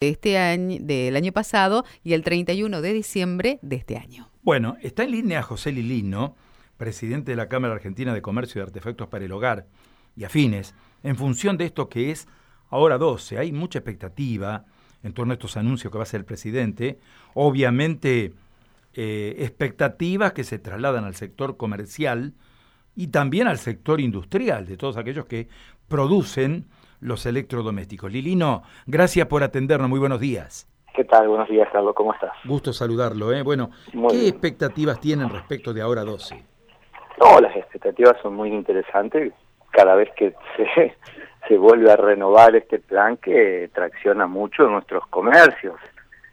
este año, del año pasado y el 31 de diciembre de este año. Bueno, está en línea José Lilino, presidente de la Cámara Argentina de Comercio de Artefactos para el Hogar y afines, en función de esto que es ahora 12. Hay mucha expectativa en torno a estos anuncios que va a hacer el presidente. Obviamente, eh, expectativas que se trasladan al sector comercial y también al sector industrial, de todos aquellos que producen los electrodomésticos. Lilino, gracias por atendernos, muy buenos días. ¿Qué tal? Buenos días, Carlos, ¿cómo estás? Gusto saludarlo, ¿eh? Bueno, ¿qué expectativas tienen respecto de ahora 12? No, las expectativas son muy interesantes. Cada vez que se, se vuelve a renovar este plan que tracciona mucho nuestros comercios.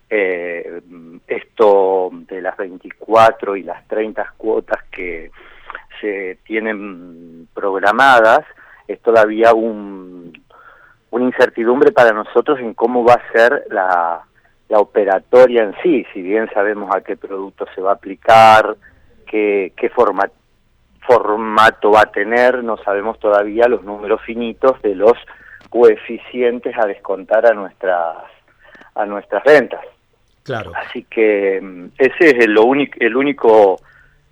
Eh, esto de las 24 y las 30 cuotas que se tienen programadas es todavía un, una incertidumbre para nosotros en cómo va a ser la, la operatoria en sí, si bien sabemos a qué producto se va a aplicar, qué, qué formato va a tener, no sabemos todavía los números finitos de los coeficientes a descontar a nuestras a nuestras ventas. Claro. Así que mm, ese es el, único el único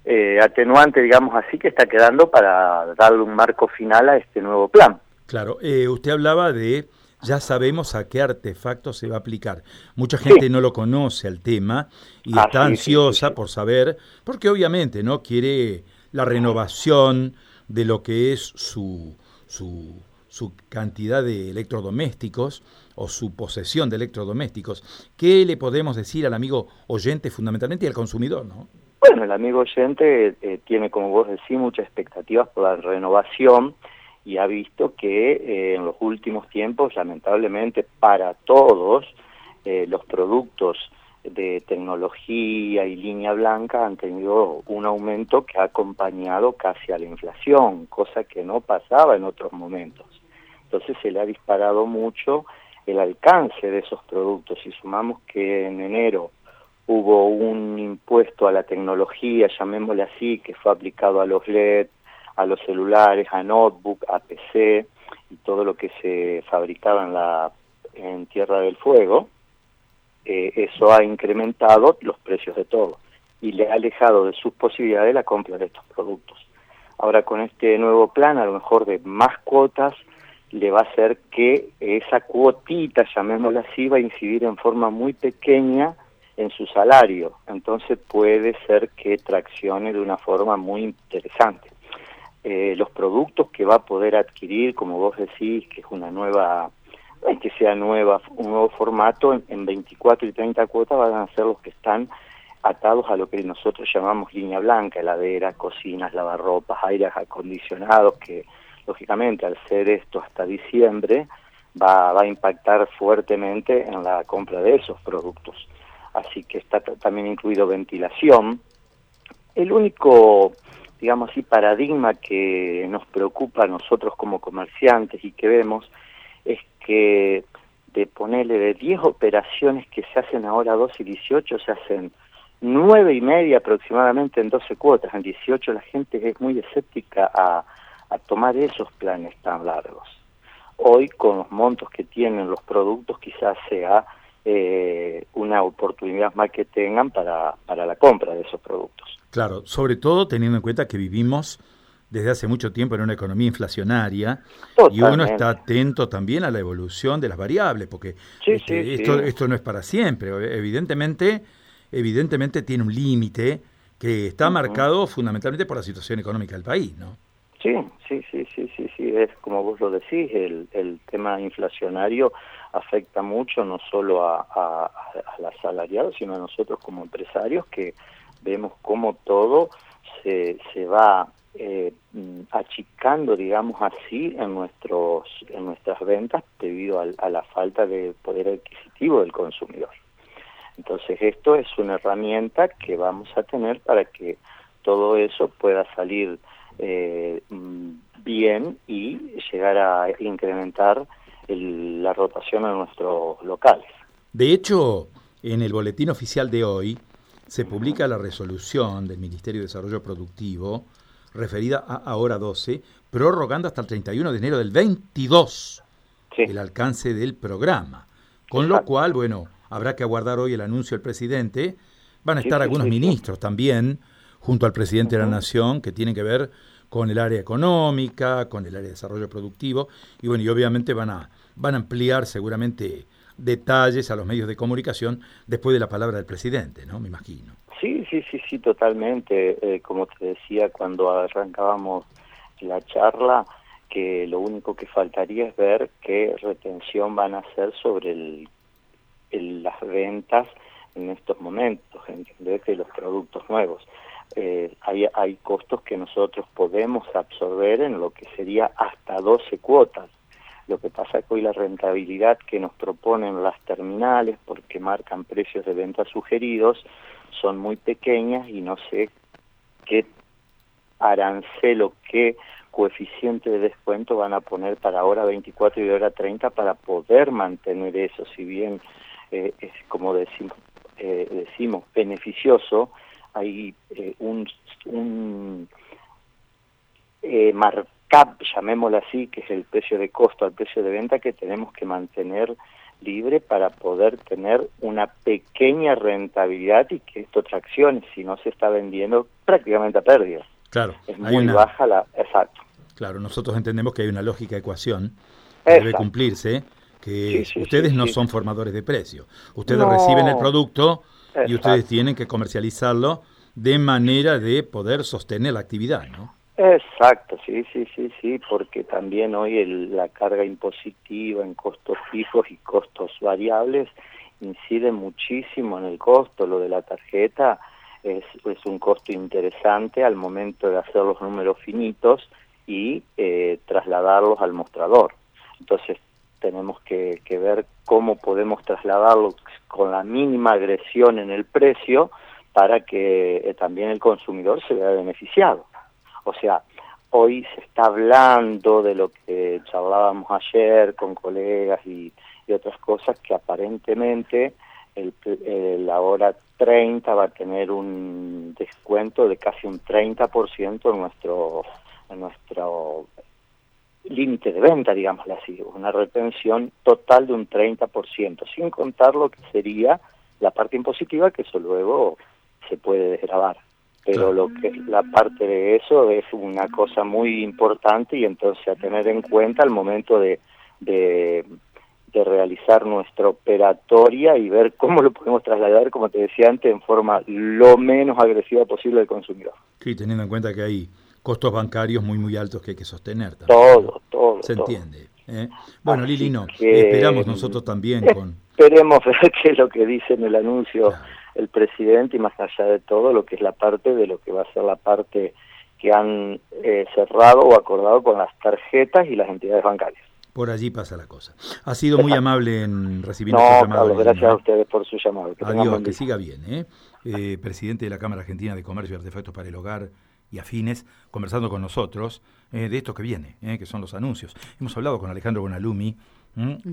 eh, atenuante, digamos así, que está quedando para darle un marco final a este nuevo plan. Claro, eh, usted hablaba de ya sabemos a qué artefacto se va a aplicar. Mucha gente no lo conoce al tema y está ansiosa por saber, porque obviamente no quiere la renovación de lo que es su, su, su cantidad de electrodomésticos o su posesión de electrodomésticos. ¿Qué le podemos decir al amigo oyente fundamentalmente y al consumidor, no? Bueno, el amigo oyente eh, tiene, como vos decís, muchas expectativas por la renovación y ha visto que eh, en los últimos tiempos, lamentablemente para todos, eh, los productos de tecnología y línea blanca han tenido un aumento que ha acompañado casi a la inflación, cosa que no pasaba en otros momentos. Entonces se le ha disparado mucho el alcance de esos productos. Si sumamos que en enero hubo un impuesto a la tecnología, llamémosle así, que fue aplicado a los LED, a los celulares, a notebook, a PC y todo lo que se fabricaba en, la, Tierra del Fuego, eh, eso ha incrementado los precios de todo y le ha alejado de sus posibilidades la compra de estos productos. Ahora con este nuevo plan, a lo mejor de más cuotas, le va a hacer que esa cuotita, llamémosla así, va a incidir en forma muy pequeña en su salario. Entonces puede ser que traccione de una forma muy interesante. Eh, los productos que va a poder adquirir, como vos decís, que es una nueva, que sea nueva, un nuevo formato, en, 24 y 30 cuotas van a ser los que están atados a lo que nosotros llamamos línea blanca, heladera, cocinas, lavarropas, aires acondicionados, que lógicamente al ser esto hasta diciembre va, va a impactar fuertemente en la compra de esos productos. Así que está también incluido ventilación. El único digamos así, paradigma que nos preocupa a nosotros como comerciantes y que vemos es que de ponerle de 10 operaciones que se hacen ahora 2 y 18 se hacen nueve y media aproximadamente en 12 cuotas, en 18 la gente es muy escéptica a, a tomar esos planes tan largos. Hoy con los montos que tienen los productos quizás sea eh, una oportunidad más que tengan para, para la compra de esos productos. Claro, sobre todo teniendo en cuenta que vivimos desde hace mucho tiempo en una economía inflacionaria y uno está atento también a la evolución de las variables, porque este, esto, esto no es para siempre. Evidentemente, evidentemente tiene un límite que está marcado fundamentalmente por la situación económica del país, ¿no? Sí, sí, sí, sí, sí, sí, es como vos lo decís, el, el tema inflacionario afecta mucho no solo a, a, a los asalariados, sino a nosotros como empresarios que vemos cómo todo se, se va eh, achicando, digamos así, en, nuestros, en nuestras ventas debido a, la falta de poder adquisitivo del consumidor. Entonces esto es una herramienta que vamos a tener para que todo eso pueda salir eh, bien y llegar a incrementar la rotación en nuestros locales. De hecho, en el boletín oficial de hoy, se publica la resolución del Ministerio de Desarrollo Productivo referida a ahora 12, prorrogando hasta el 31 de enero del 22 el alcance del programa. Con lo cual, bueno, habrá que aguardar hoy el anuncio del presidente. Van a estar algunos ministros también, junto al presidente de la Nación, que tienen que ver con el área económica, con el área de desarrollo productivo, y bueno, y obviamente van a, van a ampliar seguramente detalles a los medios de comunicación después de la palabra del presidente, ¿no? Me imagino. Sí, sí, sí, sí, totalmente. Eh, como te decía cuando arrancábamos la charla, que lo único que faltaría es ver qué retención van a hacer sobre el, las ventas en estos momentos, ¿entendés? De los productos nuevos. Eh, hay, hay costos que nosotros podemos absorber en lo que sería hasta 12 cuotas. Lo que pasa es que hoy la rentabilidad que nos proponen las terminales, porque marcan precios de venta sugeridos, son muy pequeñas y no sé qué arancelo, qué coeficiente de descuento van a poner para hora 24 y hora 30 para poder mantener eso, si bien eh, es como decimos, eh, decimos beneficioso, hay eh, un, un eh, markup, llamémoslo así, que es el precio de costo al precio de venta que tenemos que mantener libre para poder tener una pequeña rentabilidad y que esto traccione, si no se está vendiendo prácticamente a pérdida. Claro. Es muy baja la... Exacto. Claro, nosotros entendemos que hay una lógica ecuación que debe cumplirse, que ustedes no son formadores de precio. Ustedes reciben el producto y ustedes tienen que comercializarlo de manera de poder sostener la actividad, ¿no? Exacto, sí, sí, sí, sí, porque también hoy el, la carga impositiva en costos fijos y costos variables incide muchísimo en el costo. Lo de la tarjeta es, es un costo interesante al momento de hacer los números finitos y eh, trasladarlos al mostrador. Entonces tenemos que, que ver cómo podemos trasladarlos con la mínima agresión en el precio para que eh, también el consumidor se vea beneficiado. O sea, hoy se está hablando de lo que charlábamos ayer con colegas y, otras cosas que aparentemente el, la hora 30 va a tener un descuento de casi un 30% en nuestro en nuestro límite de venta, digamos así, una retención total de un 30%, sin contar lo que sería la parte impositiva, que eso luego se puede desgravar. Pero lo que es la parte de eso es una cosa muy importante y entonces a tener en cuenta al momento de, de, de realizar nuestra operatoria y ver cómo lo podemos trasladar, como te decía antes, en forma lo menos agresiva posible al consumidor. Sí, teniendo en cuenta que hay costos bancarios muy muy altos que hay que sostener. Todo, todo. Se entiende. ¿eh? Bueno, Lili, no, esperamos nosotros también con... Esperemos ver qué es lo que dice en el anuncio el presidente y más allá de todo lo que es la parte de lo que va a ser la parte que han eh, cerrado o acordado con las tarjetas y las entidades bancarias. Por allí pasa la cosa. Ha sido muy amable en recibir no, nuestro llamado. gracias a ustedes por su llamado. Que Adiós, que siga bien. ¿eh? ¿eh? presidente de la Cámara Argentina de Comercio y Artefactos para el Hogar y Afines, conversando con nosotros eh, de esto que viene, que son los anuncios. Hemos hablado con Alejandro Bonalumi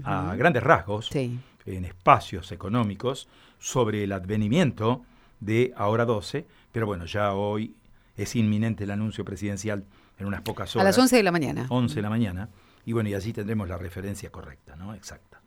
a grandes rasgos, en espacios económicos, sobre el advenimiento de Ahora 12, pero bueno, ya hoy es inminente el anuncio presidencial en unas pocas horas. A las 11 de la mañana. 11 de la mañana. Y bueno, y allí tendremos la referencia correcta, ¿no? Exacta.